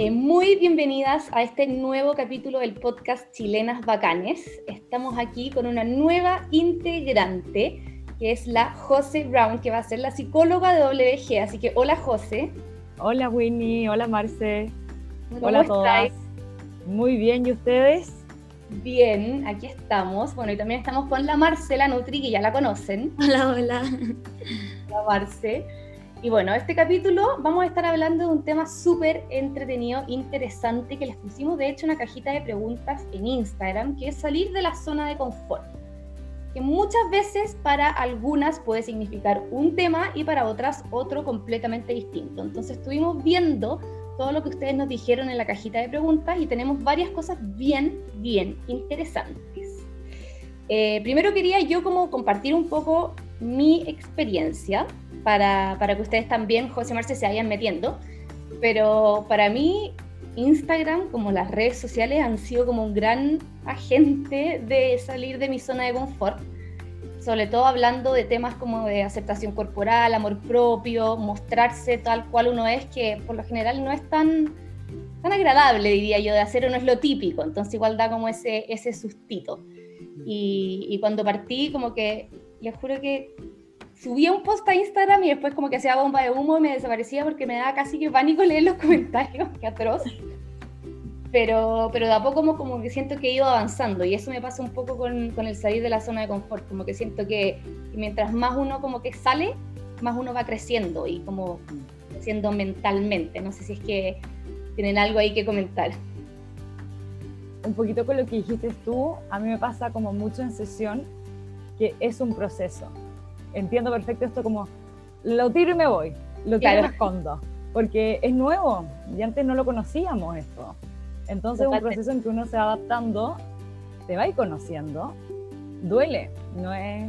Eh, muy bienvenidas a este nuevo capítulo del podcast Chilenas Bacanes. Estamos aquí con una nueva integrante, que es la José Brown, que va a ser la psicóloga de WG. Así que hola José. Hola Winnie, hola Marce. Hola a todas. Muy bien, ¿y ustedes? Bien, aquí estamos. Bueno, y también estamos con la Marcela Nutri, que ya la conocen. Hola, hola. La Marce. Y bueno, este capítulo vamos a estar hablando de un tema súper entretenido, interesante, que les pusimos de hecho una cajita de preguntas en Instagram, que es salir de la zona de confort. Que muchas veces para algunas puede significar un tema y para otras otro completamente distinto. Entonces estuvimos viendo todo lo que ustedes nos dijeron en la cajita de preguntas y tenemos varias cosas bien, bien interesantes. Eh, primero quería yo como compartir un poco mi experiencia para, para que ustedes también, José Marce, se vayan metiendo. Pero para mí, Instagram, como las redes sociales, han sido como un gran agente de salir de mi zona de confort. Sobre todo hablando de temas como de aceptación corporal, amor propio, mostrarse tal cual uno es, que por lo general no es tan, tan agradable, diría yo, de hacer o no es lo típico. Entonces igual da como ese, ese sustito. Y, y cuando partí, como que les juro que subía un post a Instagram y después como que hacía bomba de humo y me desaparecía porque me daba casi que pánico leer los comentarios, qué atroz. Pero, pero de a poco como, como que siento que he ido avanzando y eso me pasa un poco con, con el salir de la zona de confort, como que siento que mientras más uno como que sale, más uno va creciendo y como creciendo mentalmente. No sé si es que tienen algo ahí que comentar. Un poquito con lo que dijiste tú, a mí me pasa como mucho en sesión que es un proceso entiendo perfecto esto como, lo tiro y me voy, lo tiro y me escondo, porque es nuevo y antes no lo conocíamos esto. Entonces es un proceso en que uno se va adaptando, te va ir conociendo, duele, no es,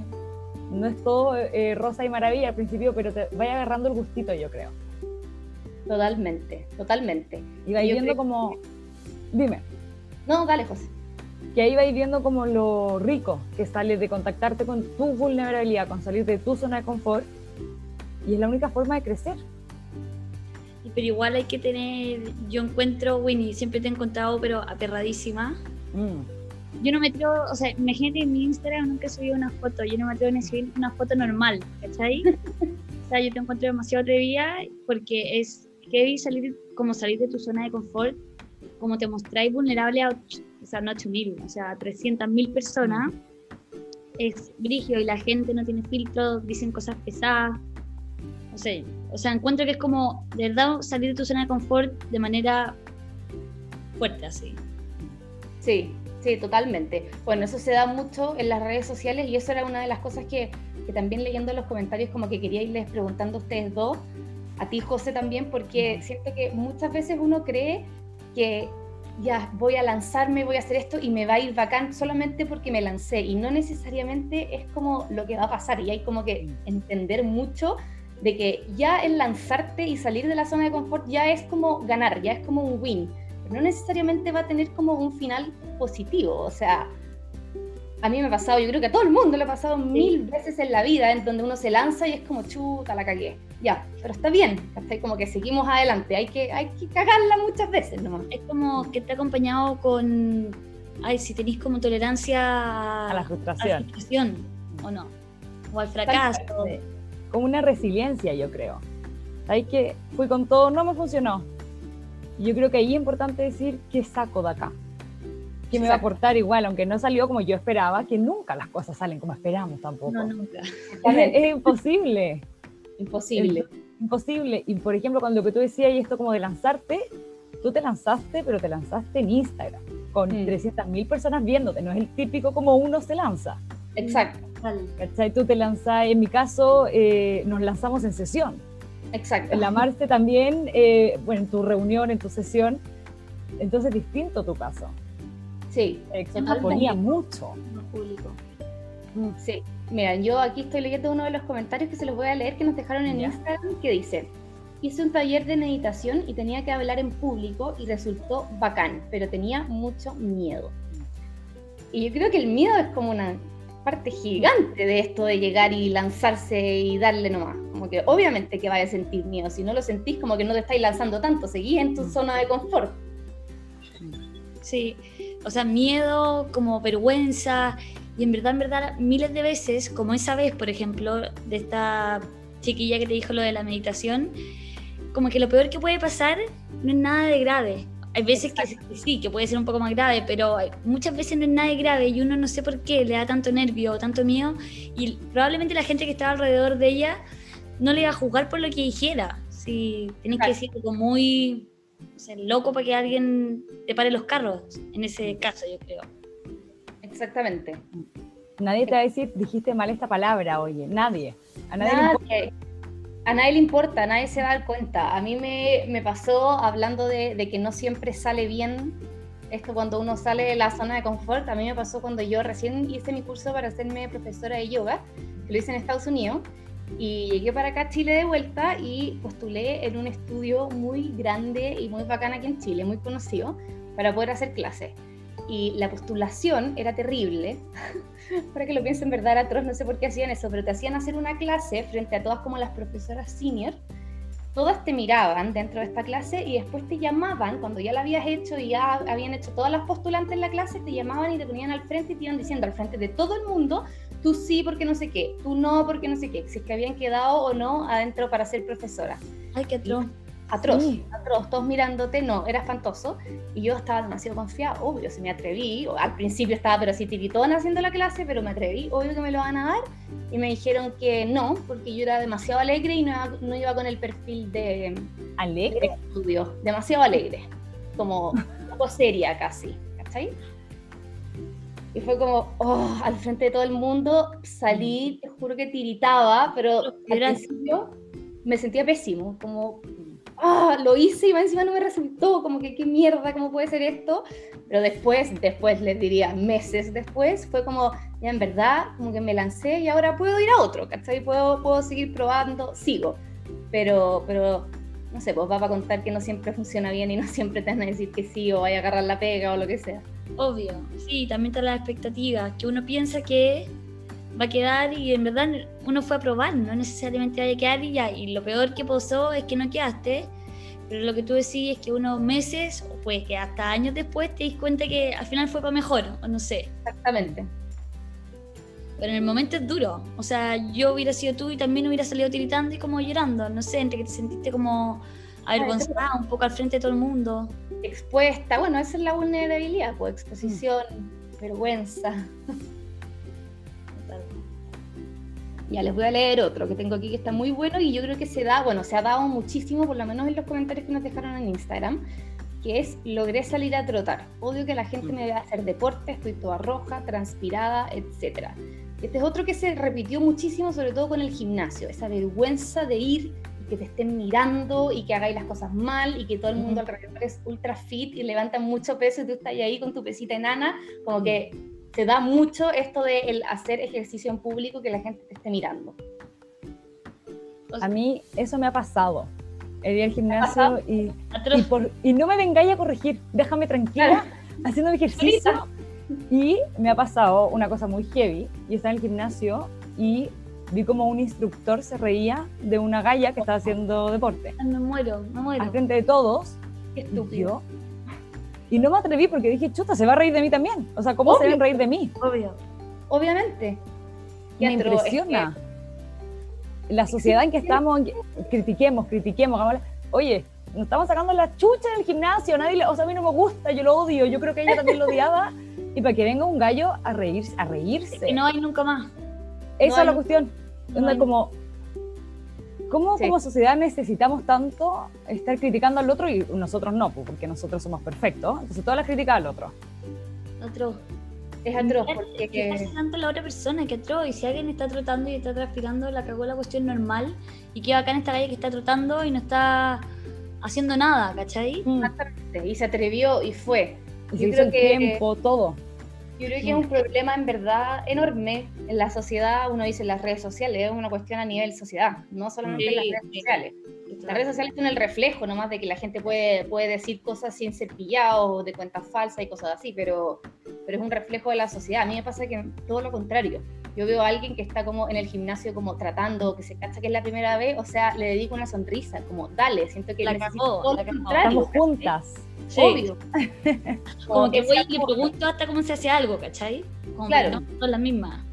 no es todo eh, rosa y maravilla al principio, pero te vaya agarrando el gustito, yo creo. Totalmente, totalmente. Y va viendo como... Dime. No, dale, José que ahí vais viendo como lo rico que sale de contactarte con tu vulnerabilidad, con salir de tu zona de confort, y es la única forma de crecer. Pero igual hay que tener, yo encuentro, Winnie, siempre te he encontrado, pero aterradísima. Mm. Yo no me atrevo, o sea, imagínate en mi Instagram nunca subido una foto, yo no me atrevo ni a subir una foto normal, ¿cachai? o sea, yo te encuentro demasiado atrevida porque es heavy salir, como salir de tu zona de confort, como te mostráis vulnerable a o sea, no 8.000, o sea, 300.000 personas, es brígido y la gente no tiene filtro, dicen cosas pesadas. No sé, o sea, encuentro que es como, de verdad, salir de tu zona de confort de manera fuerte, así. Sí, sí, totalmente. Bueno, eso se da mucho en las redes sociales y eso era una de las cosas que, que también leyendo los comentarios como que quería irles preguntando a ustedes dos, a ti José también, porque siento que muchas veces uno cree que ya voy a lanzarme, voy a hacer esto y me va a ir bacán solamente porque me lancé. Y no necesariamente es como lo que va a pasar. Y hay como que entender mucho de que ya el lanzarte y salir de la zona de confort ya es como ganar, ya es como un win, pero no necesariamente va a tener como un final positivo, o sea, a mí me ha pasado, yo creo que a todo el mundo le ha pasado mil veces en la vida, en donde uno se lanza y es como chuta, la cagué. Ya, pero está bien, está como que seguimos adelante, hay que, hay que cagarla muchas veces nomás. Es como que te ha acompañado con, ay, si tenéis como tolerancia a la frustración. A la frustración o no, o al fracaso. Como una resiliencia, yo creo. Hay que, fui con todo, no me funcionó. Yo creo que ahí es importante decir qué saco de acá que me va a aportar igual, aunque no salió como yo esperaba, que nunca las cosas salen como esperamos tampoco. No, nunca. Es, imposible. Imposible. imposible. Y por ejemplo, cuando lo que tú decías y esto como de lanzarte, tú te lanzaste, pero te lanzaste en Instagram, con mm. 300.000 personas viéndote, no es el típico como uno se lanza. Exacto. ¿Cachai? Tú te lanzas, en mi caso, eh, nos lanzamos en sesión. Exacto. En la Marce también, eh, bueno, en tu reunión, en tu sesión. Entonces, distinto tu caso. Sí, se ponía mucho. público. Mm. Sí, mira, yo aquí estoy leyendo uno de los comentarios que se los voy a leer que nos dejaron en Instagram que dice, hice un taller de meditación y tenía que hablar en público y resultó bacán, pero tenía mucho miedo. Y yo creo que el miedo es como una parte gigante de esto de llegar y lanzarse y darle nomás. Como que obviamente que vaya a sentir miedo. Si no lo sentís, como que no te estáis lanzando tanto, seguís en tu zona de confort. Sí, o sea, miedo, como vergüenza. Y en verdad, en verdad, miles de veces, como esa vez, por ejemplo, de esta chiquilla que te dijo lo de la meditación, como que lo peor que puede pasar no es nada de grave. Hay veces que, sí, que puede ser un poco más grave, pero muchas veces no es nada de grave y uno no sé por qué le da tanto nervio o tanto miedo y probablemente la gente que estaba alrededor de ella no le iba a juzgar por lo que dijera. Si tenés que decir muy loco para que alguien te pare los carros, en ese caso yo creo. Exactamente. Nadie te va a decir, dijiste mal esta palabra, oye, nadie. A nadie, a nadie le importa, nadie se va a dar cuenta. A mí me, me pasó hablando de, de, que no siempre sale bien esto cuando uno sale de la zona de confort. A mí me pasó cuando yo recién hice mi curso para hacerme profesora de yoga, que lo hice en Estados Unidos, y llegué para acá a Chile de vuelta y postulé en un estudio muy grande y muy bacán aquí en Chile, muy conocido, para poder hacer clases y la postulación era terrible. Para que lo piensen, en verdad era atroz, no sé por qué hacían eso, pero te hacían hacer una clase frente a todas como las profesoras senior. Todas te miraban dentro de esta clase y después te llamaban, cuando ya la habías hecho y ya habían hecho todas las postulantes en la clase, te llamaban y te ponían al frente y te iban diciendo al frente de todo el mundo, tú sí porque no sé qué, tú no porque no sé qué, si es que habían quedado o no adentro para ser profesora. Ay, qué atroz atroz, atroz, todos mirándote, no, era espantoso. Y yo estaba demasiado confiada, obvio, si me atreví, al principio estaba pero así tiritona haciendo la clase, pero me atreví, obvio que me lo van a dar. Y me dijeron que no, porque yo era demasiado alegre y no, iba con el perfil de... ¿Alegre? estudio, demasiado alegre, como un poco seria casi, ¿cachai? Y fue como, oh, al frente de todo el mundo, salí, te juro que tiritaba, pero al principio me sentía pésimo, como ah, lo hice y encima no me resultó, como que qué mierda, ¿cómo puede ser esto? Pero después, después les diría, meses después, fue como, ya en verdad, como que me lancé y ahora puedo ir a otro, ¿cachai? Puedo, puedo seguir probando, sigo. Pero, pero, no sé, pues va a contar que no siempre funciona bien y no siempre te van a decir que sí o vaya a agarrar la pega o lo que sea. Obvio, sí, también está la expectativa, que uno piensa que va a quedar y en verdad uno fue a probar, no necesariamente vaya a quedar y ya. Y lo peor que pasó es que no quedaste, pero lo que tú decís es que unos meses o pues que hasta años después te das cuenta que al final fue para mejor, o no sé. Exactamente. Pero en el momento es duro. O sea, yo hubiera sido tú y también hubiera salido tiritando y como llorando, no sé, entre que te sentiste como avergonzada un poco al frente de todo el mundo. Expuesta, bueno, esa es la vulnerabilidad, pues exposición, vergüenza. Ya les voy a leer otro que tengo aquí que está muy bueno y yo creo que se da, bueno, se ha dado muchísimo, por lo menos en los comentarios que nos dejaron en Instagram, que es logré salir a trotar. Odio que la gente me vea hacer deporte, estoy toda roja, transpirada, etc. Este es otro que se repitió muchísimo, sobre todo con el gimnasio, esa vergüenza de ir que te estén mirando y que hagáis las cosas mal y que todo el mundo alrededor es ultra fit y levantan mucho peso y tú estás ahí con tu pesita enana, como que se da mucho esto de el hacer ejercicio en público que la gente te esté mirando. A mí eso me ha pasado. He ido al gimnasio y, y, no me vengáis a corregir, déjame tranquila haciendo mi ejercicio. Y me ha pasado una cosa muy heavy. Y estaba en el gimnasio y vi como un instructor se reía de una galla que estaba haciendo deporte. Me muero, me muero. Al frente de todos. Qué estúpido. Y no me atreví porque dije, chuta, se va a reír de mí también. O sea, ¿cómo se va a reír de mí? Obvio. Obviamente. Me impresiona. La sociedad en que estamos, critiquemos, critiquemos. Oye, nos estamos sacando la chucha del gimnasio. Nadie, o sea, a mí no me gusta, yo lo odio. Yo creo que ella también lo odiaba. Y para que venga un gallo a reírse. A reírse. Y no hay nunca más. Esa es la cuestión. No como, ¿Cómo como sociedad necesitamos tanto estar criticando al otro y nosotros no, pues, porque nosotros somos perfectos? Entonces toda la crítica al otro. Otro. Es atroz. Porque que... tanto la otra persona que atroz. Y si alguien está trotando y está transpirando, la cagó la cuestión normal. Y que acá en esta calle que está trotando y no está haciendo nada, ¿cachai? Exactamente. Y se atrevió y fue. Y se hizo el tiempo, todo. Yo creo que es un problema en verdad enorme en la sociedad, uno dice en las redes sociales, es una cuestión a nivel sociedad, no solamente en las redes sociales. Las redes sociales son el reflejo nomás de que la gente puede, puede decir cosas sin ser pillado, de cuentas falsas y cosas así, pero, pero es un reflejo de la sociedad. A mí me pasa que todo lo contrario. Yo veo a alguien que está como en el gimnasio como tratando, que se cacha que es la primera vez, o sea, le dedico una sonrisa, como dale, siento que la todo lo Estamos juntas. Obvio. como, que voy y le pregunto hasta cómo se hace algo, ¿cachai? Como claro. Que no son las mismas.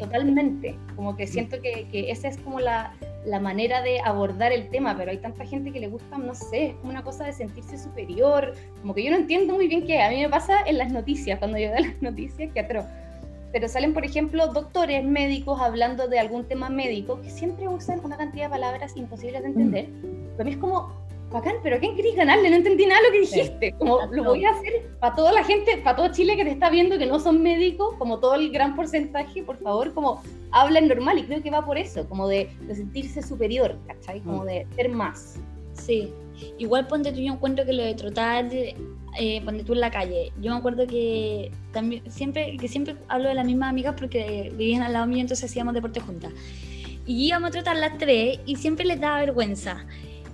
Totalmente. Como que siento que, que esa es como la, la, manera de abordar el tema, pero hay tanta gente que le gusta, no sé, es como una cosa de sentirse superior. Como que yo no entiendo muy bien qué. A mí me pasa en las noticias, cuando yo veo las noticias, que atro. Pero salen, por ejemplo, doctores, médicos hablando de algún tema médico que siempre usan una cantidad de palabras imposibles de entender. Mm. Para mí es como, bacán, pero ¿a quién querés ganarle? No entendí nada lo que dijiste. Como lo voy a hacer para toda la gente, para todo Chile que te está viendo que no son médicos, como todo el gran porcentaje, por favor, como hablen normal. Y creo que va por eso, como de, sentirse superior, ¿cachai? Como mm. de ser más. Sí. Igual ponte tú, yo encuentro que lo de trotar, eh, ponte tú en la calle. Yo me acuerdo que también, siempre, que siempre hablo de las mismas amigas porque vivían al lado mío, entonces hacíamos deporte juntas. Y íbamos a trotar las tres y siempre les daba vergüenza.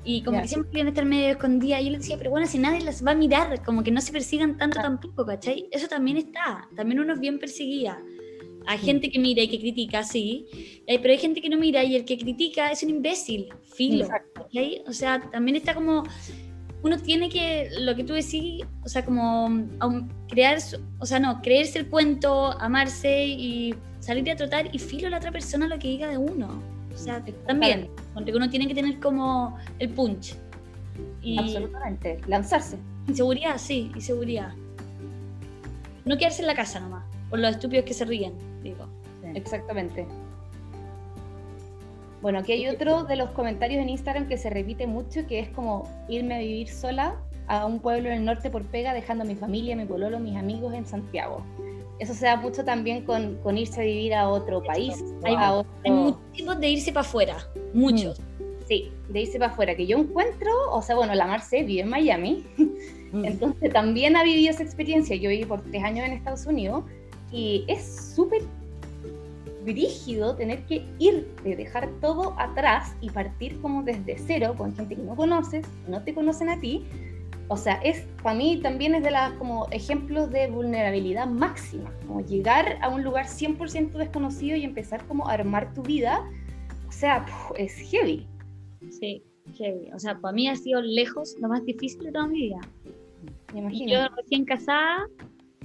Y como que siempre querían estar medio escondidas. Yo les decía, pero bueno, si nadie las va a mirar, como que no se persigan tanto tampoco, ¿cachai? Eso también está. También uno es bien perseguida. Hay gente que mira y que critica, sí, eh, pero hay gente que no mira y el que critica es un imbécil, filo. ¿cachai? O sea, también está como. Uno tiene que, lo que tú decís, o sea, como crear, o sea, no, creerse el cuento, amarse y salir a trotar y filo a la otra persona lo que diga de uno. O sea, también, porque uno tiene que tener como el punch. Y Absolutamente, lanzarse. Inseguridad, sí, inseguridad. No quedarse en la casa nomás, por los estúpidos que se ríen, digo. Exactamente. Bueno, aquí hay otro de los comentarios en Instagram que se repite mucho, que es como irme a vivir sola a un pueblo en el norte por pega, dejando a mi familia, mi pololo, mis amigos en Santiago eso se da mucho también con, con irse a vivir a otro país. Hay, muchos tipos de irse para afuera, muchos. Mm. Sí, de irse para afuera, que yo encuentro, o sea, bueno, la Marce vive en Miami, mm. entonces también ha vivido esa experiencia. Yo viví por tres años en Estados Unidos y es súper rígido tener que irte, dejar todo atrás y partir como desde cero con gente que no conoces, no te conocen a ti, o sea, es para mí también es de las como ejemplos de vulnerabilidad máxima, como llegar a un lugar 100% desconocido y empezar como a armar tu vida, o sea, es heavy. Sí, heavy. O sea, para mí ha sido lejos lo más difícil de toda mi vida. Me imagino. yo recién casada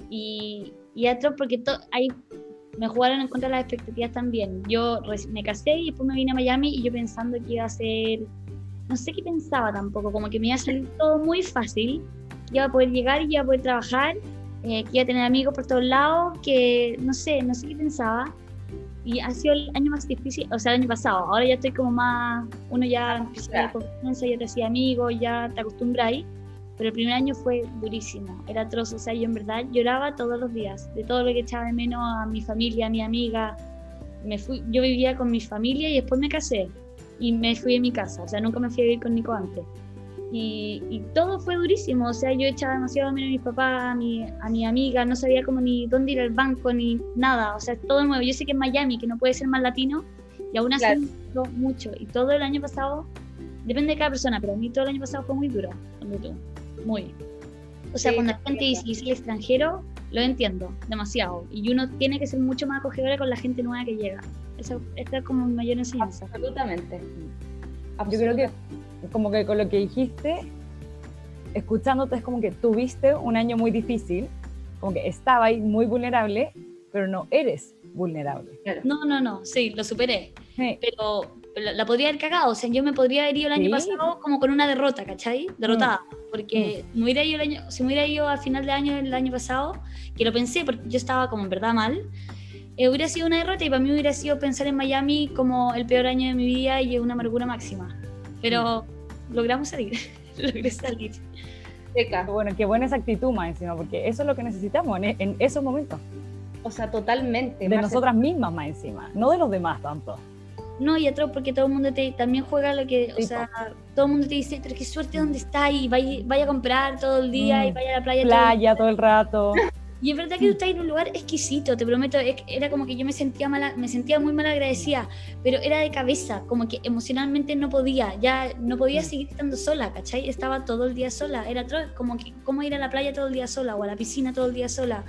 y, y otro porque hay, me jugaron en contra de las expectativas también. Yo me casé y después me vine a Miami y yo pensando que iba a ser no sé qué pensaba tampoco, como que me iba a salir todo muy fácil, iba a poder llegar y iba a poder trabajar, eh, que iba a tener amigos por todos lados, que no sé, no sé qué pensaba. Y ha sido el año más difícil, o sea, el año pasado. Ahora ya estoy como más, uno ya empieza a confianza, ya te hacía amigos, ya te acostumbras Pero el primer año fue durísimo, era atroz. O sea, yo en verdad lloraba todos los días, de todo lo que echaba de menos a mi familia, a mi amiga. Me fui, yo vivía con mi familia y después me casé y me fui de mi casa, o sea, nunca me fui a vivir con Nico antes. Y, y, todo fue durísimo, o sea, yo echaba demasiado menos a mis papás, a mi, a mi amiga, no sabía como ni dónde ir al banco, ni nada, o sea, todo nuevo. Yo sé que en Miami, que no puede ser más latino, y aún así claro. mucho. Y todo el año pasado, depende de cada persona, pero a mí todo el año pasado fue muy duro, tú, muy. O sea, cuando la gente dice, el extranjero, lo entiendo demasiado. Y uno tiene que ser mucho más acogedora con la gente nueva que llega. Eso, esta es como mi mayor enseñanza. Absolutamente. Yo creo que, como que con lo que dijiste, escuchándote es como que tuviste un año muy difícil, como que estaba ahí muy vulnerable, pero no eres vulnerable. No, no, no, sí, lo superé. Pero, la podría haber cagado, o sea, yo me podría haber ido el año pasado como con una derrota, ¿cachai? Derrotada, mm. porque mm. Me hubiera ido el año, si me hubiera ido al final de año el año pasado, que lo pensé porque yo estaba como en verdad mal, eh, hubiera sido una derrota y para mí hubiera sido pensar en Miami como el peor año de mi vida y una amargura máxima. Pero mm. logramos salir, logré salir. Bueno, qué buena esa actitud más encima, porque eso es lo que necesitamos en, esos momentos. O sea, totalmente. De nosotras mismas más encima, no de los demás tanto. No, y otro porque todo el mundo te también juega lo que, o sea, todo el mundo te dice, pero qué suerte dónde está y vaya, vaya a comprar todo el día y mm. vaya a la playa. Playa todo el, todo el rato. Y es verdad que tú estás en un lugar exquisito, te prometo, era como que yo me sentía mala, me sentía muy mal agradecida, pero era de cabeza, como que emocionalmente no podía, ya no podía seguir estando sola, ¿cachai? Estaba todo el día sola, era como que cómo ir a la playa todo el día sola o a la piscina todo el día sola.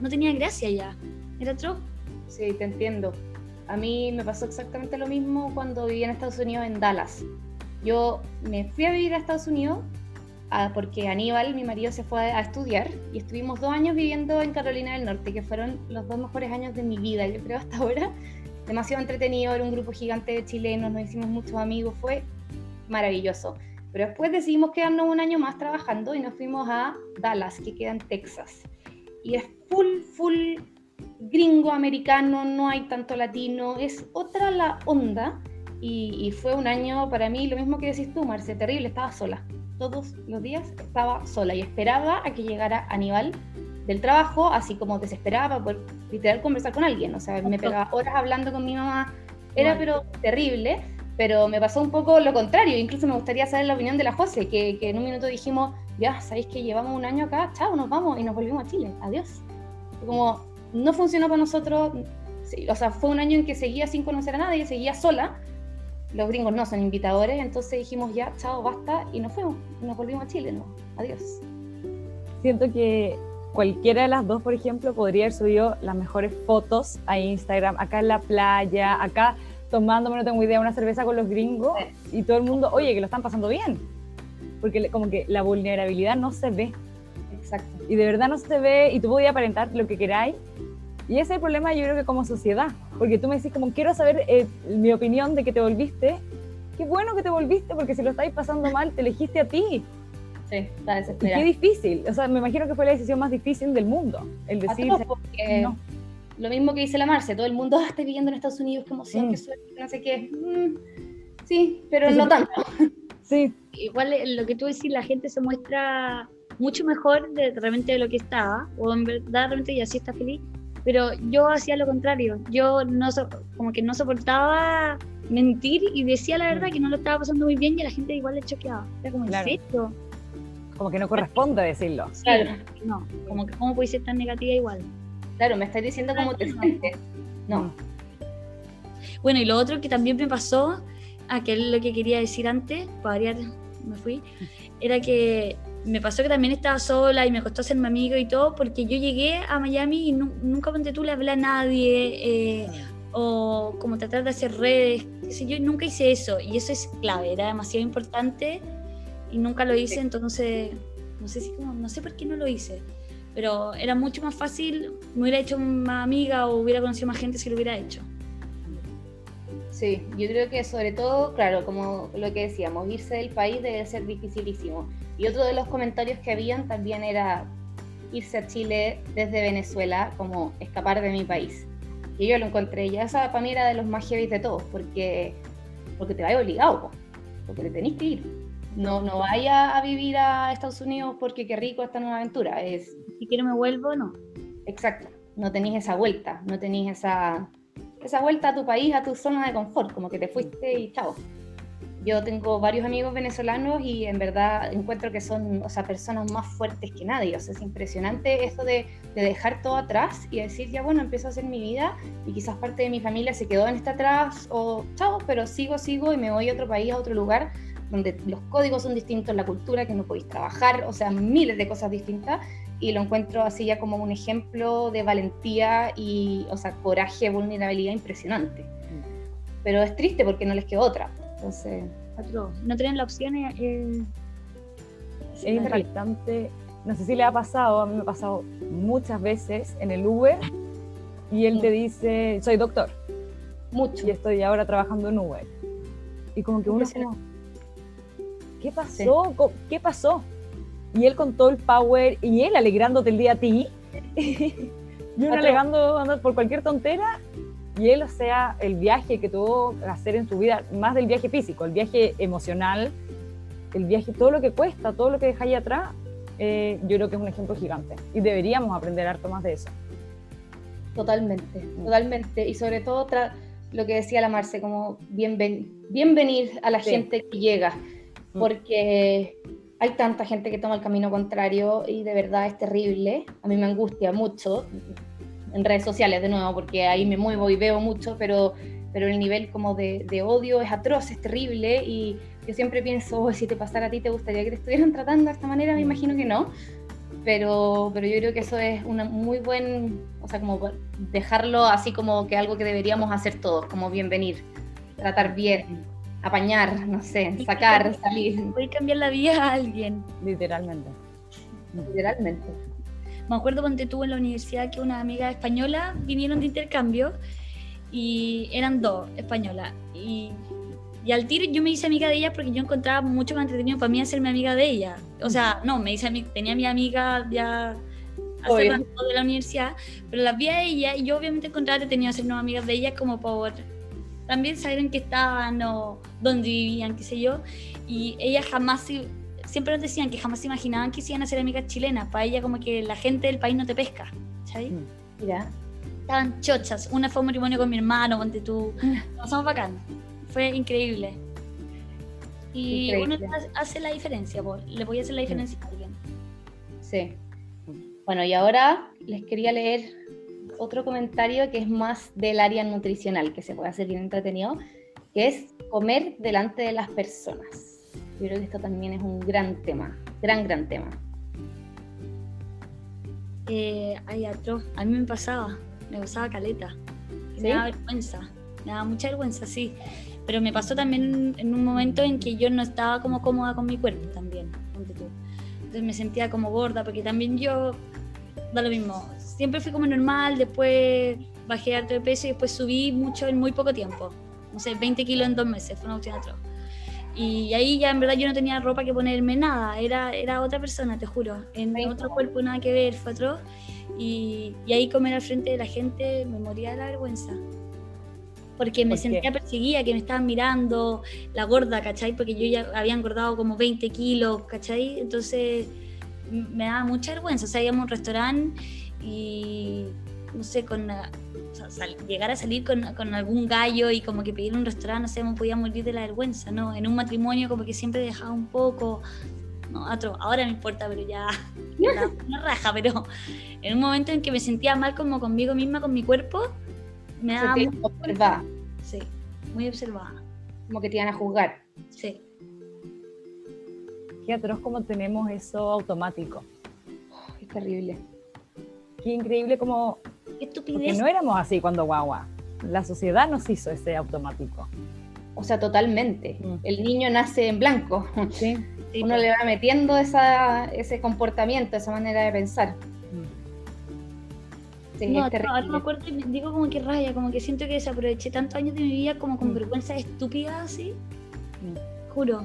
No tenía gracia ya, era otro. Sí, te entiendo. A mí me pasó exactamente lo mismo cuando viví en Estados Unidos, en Dallas. Yo me fui a vivir a Estados Unidos porque Aníbal, mi marido, se fue a estudiar y estuvimos dos años viviendo en Carolina del Norte, que fueron los dos mejores años de mi vida, yo creo, hasta ahora. Demasiado entretenido, era un grupo gigante de chilenos, nos hicimos muchos amigos, fue maravilloso. Pero después decidimos quedarnos un año más trabajando y nos fuimos a Dallas, que queda en Texas. Y es full, full gringo americano, no hay tanto latino, es otra la onda. Y, y, fue un año para mí, lo mismo que decís tú, Marce, terrible, estaba sola todos los días estaba sola y esperaba a que llegara Aníbal del trabajo, así como desesperaba para poder literal conversar con alguien. O sea, me pegaba horas hablando con mi mamá. Era pero terrible, pero me pasó un poco lo contrario. Incluso me gustaría saber la opinión de la José, que, que en un minuto dijimos, ya, sabéis que llevamos un año acá, chao, nos vamos y nos volvimos a Chile, adiós. Como no funcionó para nosotros, o sea, fue un año en que seguía sin conocer a nadie, seguía sola, los gringos no son invitadores, entonces dijimos ya, chao, basta, y nos fuimos, nos volvimos a Chile, no, adiós. Siento que cualquiera de las dos, por ejemplo, podría haber subido las mejores fotos a Instagram, acá en la playa, acá tomándome, no tengo idea, una cerveza con los gringos, y todo el mundo, oye, que lo están pasando bien, porque como que la vulnerabilidad no se ve. Exacto. Y de verdad no se ve, y tú podías aparentar lo que queráis, y ese es el problema yo creo que como sociedad, porque tú me decís como quiero saber eh, mi opinión de que te volviste, qué bueno que te volviste porque si lo estáis pasando mal te elegiste a ti. Sí, está desesperado. Qué difícil, o sea, me imagino que fue la decisión más difícil del mundo, el decir... No. Lo mismo que dice la Marce, todo el mundo ah, está viviendo en Estados Unidos, qué emoción, mm. qué suerte, no sé qué. Mm, sí, pero no tanto. Sí. Igual eh, lo que tú decís, la gente se muestra mucho mejor de realmente de lo que estaba, o en verdad realmente ya sí está feliz, pero yo hacía lo contrario, yo no como que no soportaba mentir y decía la verdad que no lo estaba pasando muy bien y a la gente igual le choqueaba. Era como, claro. Como que no corresponde decirlo. Claro, no, como que cómo puede ser tan negativa igual. Claro, me estás diciendo cómo te sientes. No. Mm. Bueno, y lo otro que también me pasó, a que es lo que quería decir antes, para variar, me fui, era que me pasó que también estaba sola y me costó hacerme amigo y todo, porque yo llegué a Miami y nunca ponte tú le hablé a nadie, eh, o como tratar de hacer redes, yo nunca hice eso, y eso es clave, era demasiado importante y nunca lo hice, entonces no sé si como, no sé por qué no lo hice, pero era mucho más fácil, me hubiera hecho más amiga o hubiera conocido más gente si lo hubiera hecho. Sí, yo creo que sobre todo, claro, como lo que decíamos, irse del país debe ser dificilísimo. Y otro de los comentarios que habían también era irse a Chile desde Venezuela, como escapar de mi país. Y yo lo encontré, ya esa para mí era de los más heavy de todos, porque, porque te vaya obligado, porque te tenés que ir. No, no vaya a vivir a Estados Unidos porque qué rico esta nueva aventura. Es, si quiero me vuelvo, no. Exacto, no tenéis esa vuelta, no tenéis esa esa vuelta a tu país, a tu zona de confort, como que te fuiste y chao. Yo tengo varios amigos venezolanos y en verdad encuentro que son o sea, personas más fuertes que nadie. O sea, es impresionante esto de, de dejar todo atrás y decir, ya bueno, empiezo a hacer mi vida y quizás parte de mi familia se quedó en este atrás o chao, pero sigo, sigo y me voy a otro país, a otro lugar donde los códigos son distintos, la cultura, que no podéis trabajar, o sea, miles de cosas distintas y lo encuentro así ya como un ejemplo de valentía y, o sea, coraje, vulnerabilidad impresionante. Pero es triste porque no les quedó otra. Entonces, no tienen la opción. Eh, es impactante. No sé si le ha pasado, a mí me ha pasado muchas veces en el Uber y él te dice, soy doctor. Mucho. Y estoy ahora trabajando en Uber. Y como que uno como, ¿qué pasó? ¿Qué pasó? Y él con todo el power y él alegrándote el día a ti y uno alegando andar por cualquier tontera y él, o sea, el viaje que tuvo que hacer en su vida, más del viaje físico, el viaje emocional, el viaje, todo lo que cuesta, todo lo que deja ahí atrás, eh, yo creo que es un ejemplo gigante y deberíamos aprender harto más de eso. Totalmente, totalmente. Y sobre todo lo que decía la Marce, como bienven bienvenir a la gente que llega, mm. Hay tanta gente que toma el camino contrario y de verdad es terrible. A mí me angustia mucho en redes sociales de nuevo, porque ahí me muevo y veo mucho, pero, pero el nivel como de, de odio es atroz, es terrible y yo siempre pienso, oh, si te pasara a ti, ¿te gustaría que te estuvieran tratando de esta manera? Me imagino que no. Pero, pero yo creo que eso es una muy buen, o sea, como dejarlo así como que algo que deberíamos hacer todos, como bienvenir, tratar bien, apañar, no sé, sacar, salir. Voy a cambiar la vida a alguien. Literalmente. Literalmente. Me acuerdo cuando estuve en la universidad que una amiga española vinieron de intercambio y eran dos españolas. Y, y al tiro yo me hice amiga de ella porque yo encontraba mucho más entretenido para mí hacerme amiga de ella. O sea, no, me hice tenía mi amiga ya hace rato de la universidad, pero la vi a ella y yo obviamente encontraba que tenía hacernos amigas de ella como por también saber en qué estaban o dónde vivían, qué sé yo. Y ella jamás, siempre nos decían que jamás se imaginaban que iban a ser amigas chilenas. Para ella como que la gente del país no te pesca, ¿sabes? Mm. Mira. Estaban chochas. Una fue un matrimonio con mi hermano, ponte tú. Mm. Pasamos bacán. Fue increíble. Y uno hace la diferencia, le voy a hacer la diferencia a alguien. Sí. Bueno, y ahora les quería leer otro comentario que es más del área nutricional, que se puede hacer bien entretenido, que es comer delante de las personas. Yo creo que esto también es un gran tema, gran, gran tema. Eh, ay, atroz. A mí me pasaba, me pasaba caleta. Me daba vergüenza, me daba mucha vergüenza, sí. Pero me pasó también en un momento en que yo no estaba como cómoda con mi cuerpo también. Entonces me sentía como gorda, porque también yo, da lo mismo, siempre fui como normal, después bajé harto de peso y después subí mucho en muy poco tiempo. No sé, 20 kilos en dos meses, fue una opción atroz. Y ahí ya en verdad yo no tenía ropa que ponerme, nada, era, era otra persona, te juro, en otro cuerpo nada que ver, fue atroz. Y, y ahí comer al frente de la gente me moría de la vergüenza. Porque me sentía perseguida, que me estaban mirando, la gorda, ¿cachai? Porque yo ya había engordado como 20 kilos, ¿cachai? Entonces me daba mucha vergüenza. O sea, íbamos a un restaurante y no sé, con llegar a salir con, con, algún gallo y como que pedir un restaurante, no sé, me podía morir de la vergüenza, ¿no? En un matrimonio como que siempre dejaba un poco, no, ahora no importa, pero ya, una, raja, pero en un momento en que me sentía mal como conmigo misma, con mi cuerpo, me daba muy observada. Sí, muy observada. Como que te iban a juzgar. Sí. Qué atroz como tenemos eso automático. es terrible qué increíble como... Qué estupidez. no éramos así cuando guagua. La sociedad nos hizo ese automático. O sea, totalmente. Mm. El niño nace en blanco. Sí. Uno le va metiendo esa, ese comportamiento, esa manera de pensar. Mm. Sí, no, ahora me acuerdo y digo como que raya, como que siento que desaproveché tantos años de mi vida como con mm. vergüenza estúpida así. Juro.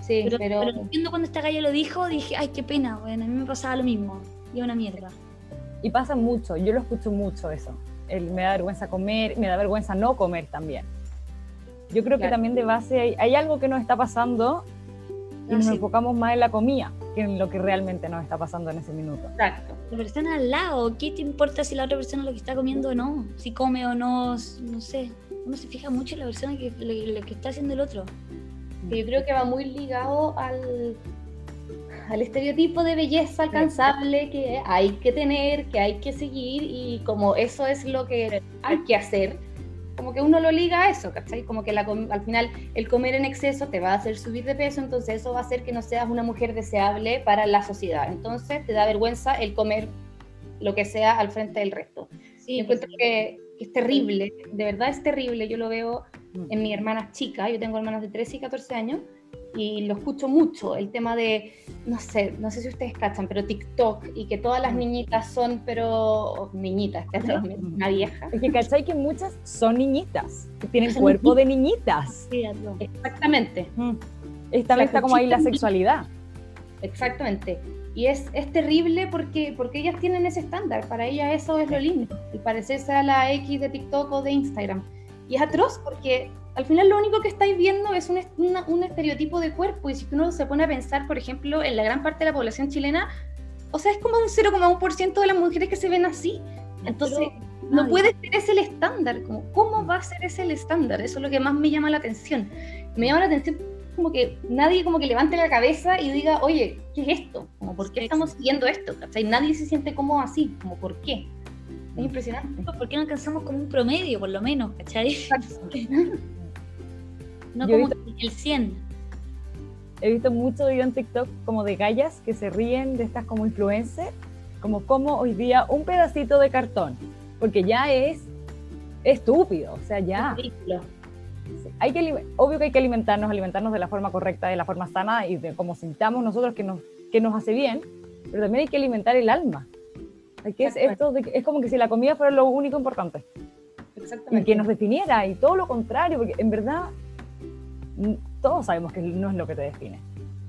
Sí, pero, pero... entiendo cuando esta galla lo dijo, dije, ay, qué pena, bueno, a mí me pasaba lo mismo. Y una mierda. Y pasa mucho, yo lo escucho mucho eso. El, me da vergüenza comer, me da vergüenza no comer también. Yo creo que también de base hay, algo que nos está pasando y nos enfocamos más en la comida que en lo que realmente nos está pasando en ese minuto. Exacto. La persona al lado, ¿qué te importa si la otra persona lo que está comiendo o no? Si come o no, no sé. Uno se fija mucho en la persona que, lo que está haciendo el otro. Yo creo que va muy ligado al, al estereotipo de belleza alcanzable que hay que tener, que hay que seguir y como eso es lo que hay que hacer, como que uno lo liga a eso, ¿cachai? Como que al final el comer en exceso te va a hacer subir de peso, entonces eso va a hacer que no seas una mujer deseable para la sociedad. Entonces te da vergüenza el comer lo que sea al frente del resto. Sí, yo encuentro que, es terrible, de verdad es terrible, yo lo veo mm. en mis hermanas chicas, yo tengo hermanas de 13 y 14 años, y lo escucho mucho, el tema de, no sé, no sé si ustedes cachan, pero TikTok y que todas las niñitas son, pero niñitas, que una vieja. Es que cachai que muchas son niñitas, que tienen cuerpo de niñitas. Exactamente. Esta vez está como ahí la sexualidad. Exactamente. Y es, es terrible porque, porque ellas tienen ese estándar, para ellas eso es lo lindo, el parecerse a la X de TikTok o de Instagram. Y es atroz porque al final lo único que estáis viendo es un, un, estereotipo de cuerpo y si uno se pone a pensar, por ejemplo, en la gran parte de la población chilena, o sea, es como un 0,1% de las mujeres que se ven así. Entonces, no puede ser ese el estándar. Como, ¿Cómo va a ser ese el estándar? Eso es lo que más me llama la atención. Me llama la atención como que nadie como que levante la cabeza y diga, oye, ¿qué es esto? Como, ¿por qué estamos siguiendo esto? ¿Cachai? Nadie se siente cómodo así, como, ¿por qué? Es impresionante. ¿Por qué no alcanzamos como un promedio, por lo menos, ¿cachai? no como el 100. He visto mucho video en TikTok como de gallas que se ríen de estas como influencers, como como hoy día un pedacito de cartón, porque ya es estúpido, o sea, ya. Hay que, obvio que hay que alimentarnos, alimentarnos de la forma correcta, de la forma sana y de como sintamos nosotros que nos, que nos hace bien, pero también hay que alimentar el alma. Que es, esto es como que si la comida fuera lo único importante. Exactamente. Y que nos definiera, y todo lo contrario, porque en verdad todos sabemos que no es lo que te define.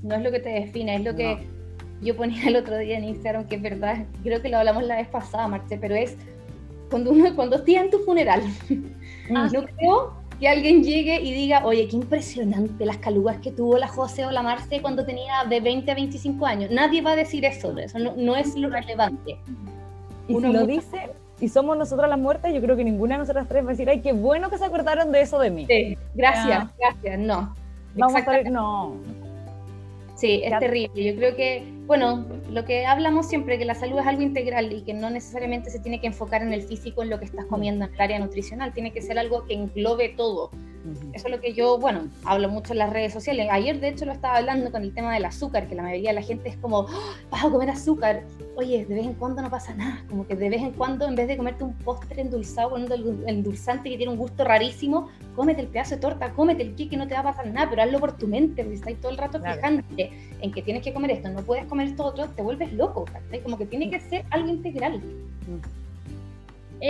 No es lo que te define, es lo que yo ponía el otro día en Instagram, que es verdad, creo que lo hablamos la vez pasada, Marce, pero es cuando uno, cuando estés en tu funeral, ah. no creo que alguien llegue y diga, oye, qué impresionante las calugas que tuvo la José o la Marce cuando tenía de 20 a 25 años. Nadie va a decir eso, eso no, no es lo relevante. Y uno si lo dice, y somos nosotras las muertas, yo creo que ninguna de nosotras tres va a decir, ay, qué bueno que se acordaron de eso de mí. Sí, gracias, gracias, no. Vamos a no. Sí, es terrible. Yo creo que, bueno, lo que hablamos siempre, que la salud es algo integral y que no necesariamente se tiene que enfocar en el físico, en lo que estás comiendo, en el área nutricional, tiene que ser algo que englobe todo. Eso es lo que yo, bueno, hablo mucho en las redes sociales. Ayer, de hecho, lo estaba hablando con el tema del azúcar, que la mayoría de la gente es como, ¡Ah! vas a comer azúcar. Oye, de vez en cuando no pasa nada. Como que de vez en cuando, en vez de comerte un postre endulzado con un endulzante que tiene un gusto rarísimo, cómete el pedazo de torta, cómete el que no te va a pasar nada, pero hazlo por tu mente, porque estás todo el rato fijándote en que tienes que comer esto, no puedes comer esto otro, te vuelves loco. Como que tiene que ser algo integral.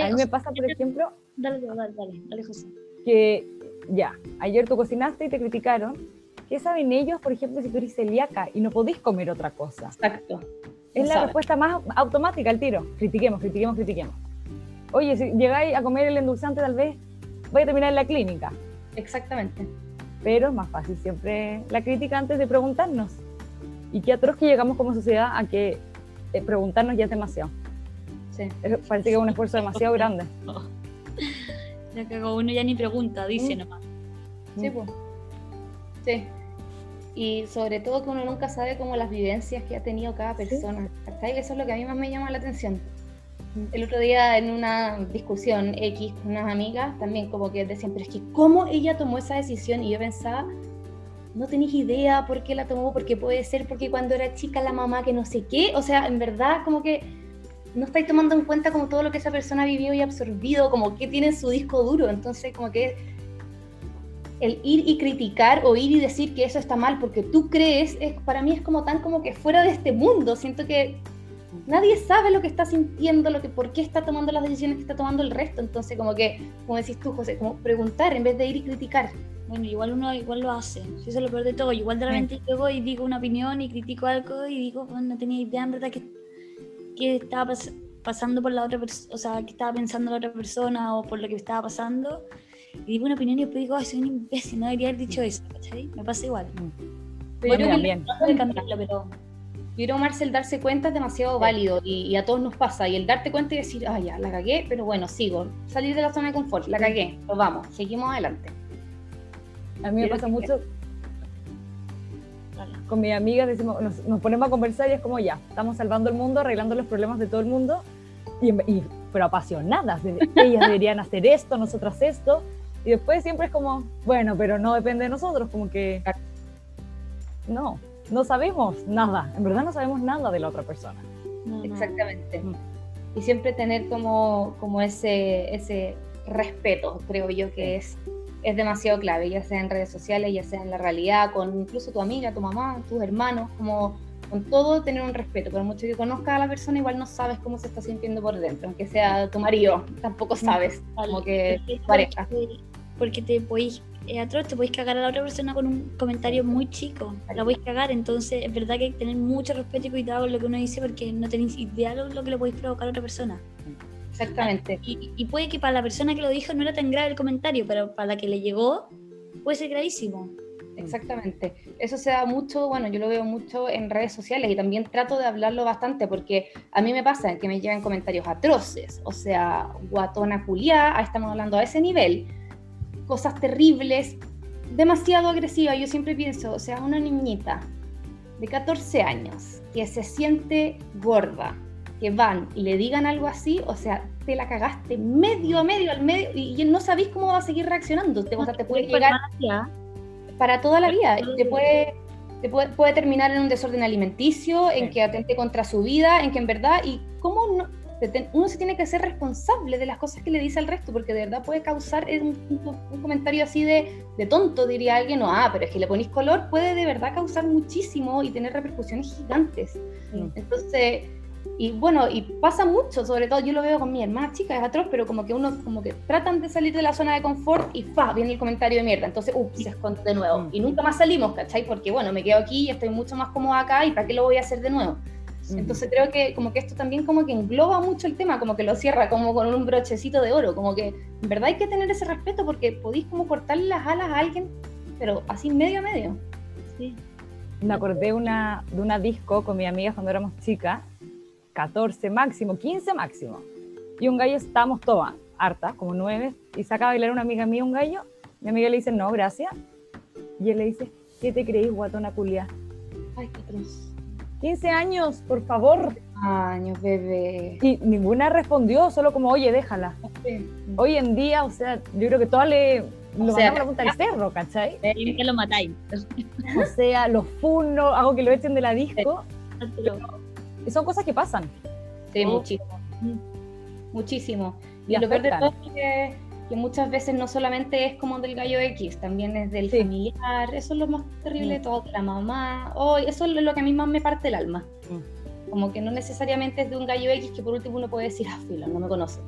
a mí me pasa, por ejemplo. Dale, dale, dale, dale, José. Que ya, ayer tú cocinaste y te criticaron. ¿Qué saben ellos, por ejemplo, si tú eres celíaca y no podés comer otra cosa? Exacto. Es la respuesta más automática al tiro. Critiquemos, critiquemos, critiquemos. Oye, si llegáis a comer el endulzante, tal vez voy a terminar en la clínica. Exactamente. Pero es más fácil siempre la crítica antes de preguntarnos. Y qué atroz que llegamos como sociedad a que eh, preguntarnos ya es demasiado. Sí. parece que es un esfuerzo demasiado grande. Ya que uno ya ni pregunta, dice mm. nomás. Sí, pues. Sí. Y sobre todo que uno nunca sabe como las vivencias que ha tenido cada persona. Eso es lo que a mí más me llama la atención. El otro día en una discusión X con unas amigas, también como que decían, pero es que cómo ella tomó esa decisión y yo pensaba, no tenéis idea por qué la tomó, porque puede ser porque cuando era chica la mamá que no sé qué, o sea, en verdad como que no estáis tomando en cuenta como todo lo que esa persona vivió y absorbido, como que tiene en su disco duro. Entonces, como que el ir y criticar o ir y decir que eso está mal porque tú crees, es, para mí es como tan como que fuera de este mundo. Siento que nadie sabe lo que está sintiendo, lo que, por qué está tomando las decisiones que está tomando el resto. Entonces, como que, como decís tú, José, como preguntar en vez de ir y criticar. Bueno, igual uno igual lo hace, eso es lo peor de todo. Igual de repente llego y digo una opinión y critico algo y digo, bueno, no tenía idea en verdad que qué estaba pasando por la otra persona, o sea, qué estaba pensando la otra persona o por lo que estaba pasando. Y digo una opinión y después digo, ay, soy un imbécil, no debería haber dicho eso, ¿cachai? Me pasa igual. Pero bueno, también. pero... Yo creo, Marcel, darse cuenta es demasiado válido y, a todos nos pasa. Y el darte cuenta y decir, ah, ya, la cagué, pero bueno, sigo. Salir de la zona de confort, la cagué, pues vamos, seguimos adelante. A mí me pasa mucho con mi amiga decimos, nos, ponemos a conversar y es como ya, estamos salvando el mundo, arreglando los problemas de todo el mundo, y, pero apasionadas, ellas deberían hacer esto, nosotras esto, y después siempre es como, bueno, pero no depende de nosotros, como que no, no sabemos nada, en verdad no sabemos nada de la otra persona. Exactamente. Mm. Y siempre tener como, como ese, ese respeto, creo yo que es es demasiado clave, ya sea en redes sociales, ya sea en la realidad, con incluso tu amiga, tu mamá, tus hermanos, como con todo tener un respeto. Por mucho que conozcas a la persona, igual no sabes cómo se está sintiendo por dentro, aunque sea tu marido, tampoco sabes, como que pareja. Porque te podéis, eh, te podéis cagar a la otra persona con un comentario muy chico, la podéis cagar, entonces es verdad que hay que tener mucho respeto y cuidado con lo que uno dice porque no tenéis idea de lo que le podéis provocar a otra persona. Exactamente. Y, puede que para la persona que lo dijo no era tan grave el comentario, pero para la que le llegó puede ser gravísimo. Exactamente. Eso se da mucho, bueno, yo lo veo mucho en redes sociales y también trato de hablarlo bastante porque a mí me pasa que me llegan comentarios atroces, o sea, guatona culiá, ahí estamos hablando a ese nivel, cosas terribles, demasiado agresiva. Yo siempre pienso, o sea, una niñita de 14 años que se siente gorda, que van y le digan algo así, o sea, te la cagaste medio a medio al medio y, no sabéis cómo va a seguir reaccionando. Te, o sea, te puede llegar para toda la vida. Te puede, te puede, puede, terminar en un desorden alimenticio, en que atente contra su vida, en que en verdad, y cómo no, uno se tiene que ser responsable de las cosas que le dice al resto, porque de verdad puede causar un, comentario así de, de, tonto, diría alguien, no, ah, pero es que le ponéis color, puede de verdad causar muchísimo y tener repercusiones gigantes. Entonces, y bueno, y pasa mucho, sobre todo yo lo veo con mi hermana chica, es atroz, pero como que uno, como que tratan de salir de la zona de confort y fa, viene el comentario de mierda, entonces, uff, se esconde de nuevo. Y nunca más salimos, ¿cachai? Porque bueno, me quedo aquí y estoy mucho más cómoda acá y ¿para qué lo voy a hacer de nuevo? Entonces creo que como que esto también como que engloba mucho el tema, como que lo cierra como con un brochecito de oro, como que en verdad hay que tener ese respeto porque podéis como cortarle las alas a alguien, pero así medio a medio. Sí. Me acordé una, de una disco con mi amiga cuando éramos chicas, 14 máximo, 15 máximo. Y un gallo estábamos todas, hartas, como nueve, y saca a bailar una amiga mía un gallo. Mi amiga le dice, no, gracias. Y él le dice, ¿qué te creís, guatona culia? Ay, qué atroz. 15 años, por favor. Años, bebé. Y ninguna respondió, solo como, oye, déjala. Hoy en día, o sea, yo creo que todas le lo sea, la punta del cerro, ¿cachai? que lo matáis. O sea, los funo, hago que lo echen de la disco. Y son cosas que pasan. Sí, muchísimo. Muchísimo. Y, lo peor de todo es que que muchas veces no solamente es como del gallo X, también es del familiar, eso es lo más terrible de mm. todo, de la mamá, oh, eso es lo que a mí más me parte el alma. Mm. Como que no necesariamente es de un gallo X que por último uno puede decir, ah, filo, no me conoce.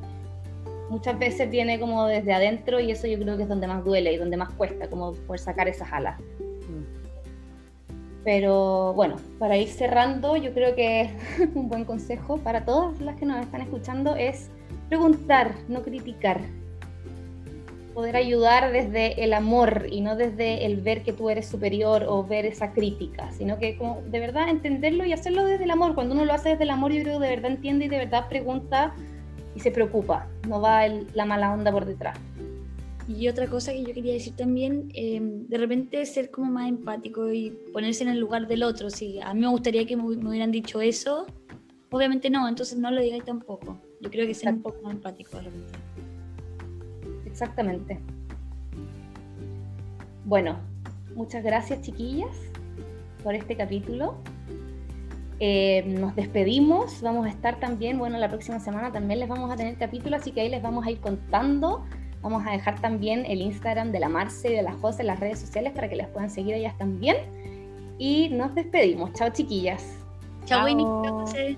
Muchas veces viene como desde adentro y eso yo creo que es donde más duele y donde más cuesta, como poder sacar esas alas. Pero bueno, para ir cerrando, yo creo que un buen consejo para todas las que nos están escuchando es preguntar, no criticar poder ayudar desde el amor y no desde el ver que tú eres superior o ver esa crítica, sino que como de verdad entenderlo y hacerlo desde el amor. Cuando uno lo hace desde el amor, yo creo que de verdad entiende y de verdad pregunta y se preocupa, no va la mala onda por detrás. Y otra cosa que yo quería decir también, em, de repente ser como más empático y ponerse en el lugar del otro. Si a mí me gustaría que me, hubieran dicho eso, obviamente no, entonces no lo digáis tampoco. Yo creo que ser un poco más empático de repente. Exactamente. Bueno, muchas gracias chiquillas por este capítulo. Eh, nos despedimos, vamos a estar también, bueno, la próxima semana también les vamos a tener capítulo, así que ahí les vamos a ir contando. Vamos a dejar también el Instagram de la Marce y de la José en las redes sociales para que las puedan seguir ellas también. Y nos despedimos. Chao chiquillas. Chao, Winnie.